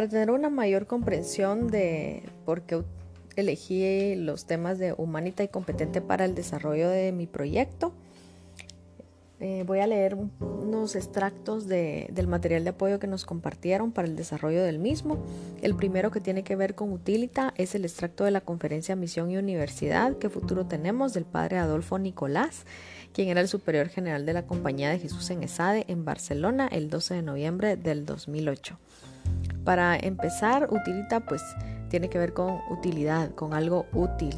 para tener una mayor comprensión de por qué elegí los temas de humanita y competente para el desarrollo de mi proyecto, eh, voy a leer unos extractos del material de apoyo que nos compartieron para el desarrollo del mismo. El primero que tiene que ver con Utilita es el extracto de la conferencia Misión y Universidad, ¿Qué futuro tenemos? del padre Adolfo Nicolás, quien era el superior general de la Compañía de Jesús en ESADE en Barcelona el 12 de noviembre del 2008. Para empezar, Utilita pues tiene que ver con utilidad, con algo útil.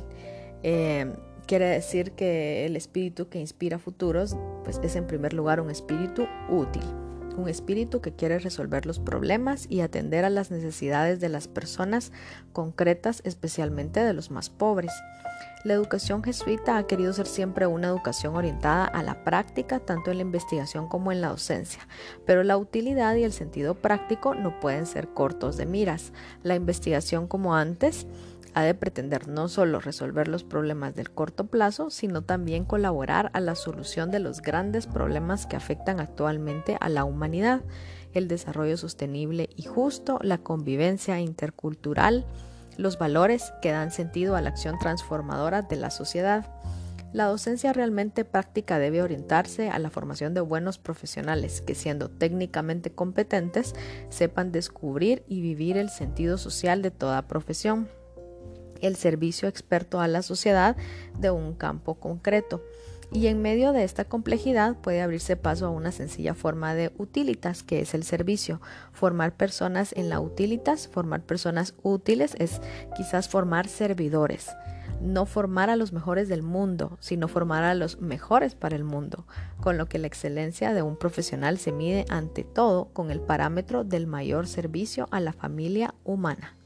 Eh, Quiere decir que el espíritu que inspira futuros pues es en primer lugar un espíritu útil, un espíritu que quiere resolver los problemas y atender a las necesidades de las personas concretas, especialmente de los más pobres. La educación jesuita ha querido ser siempre una educación orientada a la práctica, tanto en la investigación como en la docencia, pero la utilidad y el sentido práctico no pueden ser cortos de miras. La investigación como antes ha de pretender no solo resolver los problemas del corto plazo, sino también colaborar a la solución de los grandes problemas que afectan actualmente a la humanidad, el desarrollo sostenible y justo, la convivencia intercultural, los valores que dan sentido a la acción transformadora de la sociedad. La docencia realmente práctica debe orientarse a la formación de buenos profesionales que siendo técnicamente competentes sepan descubrir y vivir el sentido social de toda profesión el servicio experto a la sociedad de un campo concreto. Y en medio de esta complejidad puede abrirse paso a una sencilla forma de utilitas, que es el servicio. Formar personas en la utilitas, formar personas útiles, es quizás formar servidores. No formar a los mejores del mundo, sino formar a los mejores para el mundo, con lo que la excelencia de un profesional se mide ante todo con el parámetro del mayor servicio a la familia humana.